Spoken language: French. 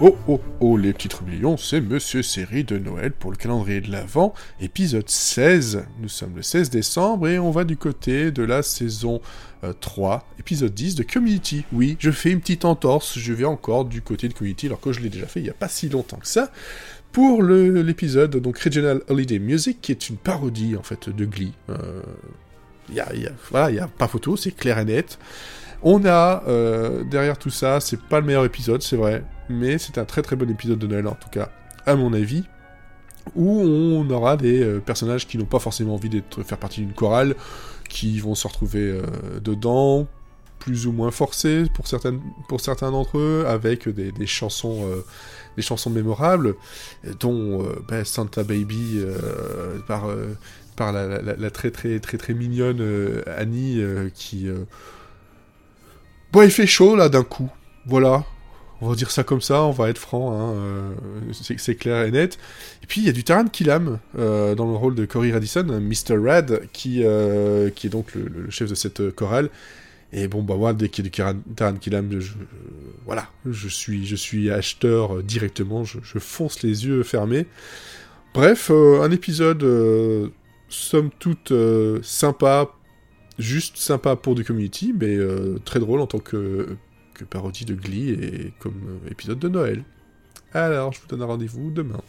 Oh oh oh, les petites rébellions, c'est Monsieur Série de Noël pour le calendrier de l'Avent, épisode 16. Nous sommes le 16 décembre et on va du côté de la saison 3, euh, épisode 10 de Community. Oui, je fais une petite entorse, je vais encore du côté de Community alors que je l'ai déjà fait il n'y a pas si longtemps que ça. Pour l'épisode, donc Regional Holiday Music, qui est une parodie en fait de Glee. Euh, y a, il n'y a pas photo, c'est clair et net. On a euh, derrière tout ça, c'est pas le meilleur épisode, c'est vrai, mais c'est un très très bon épisode de Noël en tout cas, à mon avis, où on aura des euh, personnages qui n'ont pas forcément envie d'être faire partie d'une chorale, qui vont se retrouver euh, dedans, plus ou moins forcés pour, certaines, certains d'entre eux, avec des, chansons, des chansons mémorables, dont ben, Santa Baby par, par la, la, très très très très mignonne Annie qui Bon, il fait chaud là d'un coup. Voilà. On va dire ça comme ça, on va être franc, hein, euh, c'est clair et net. Et puis il y a du Taran Killam euh, dans le rôle de Cory Radisson, Mr. Rad, qui, euh, qui est donc le, chef de cette chorale. Et bon, bah voilà, dès qu'il y a du Taran Killam, voilà, je suis, je suis acheteur directement, je fonce les yeux fermés. Bref, un épisode somme toute sympa juste sympa pour du community, mais euh, très drôle en tant que, que parodie de Glee et comme euh, épisode de Noël. Alors, je vous donne un rendez-vous demain.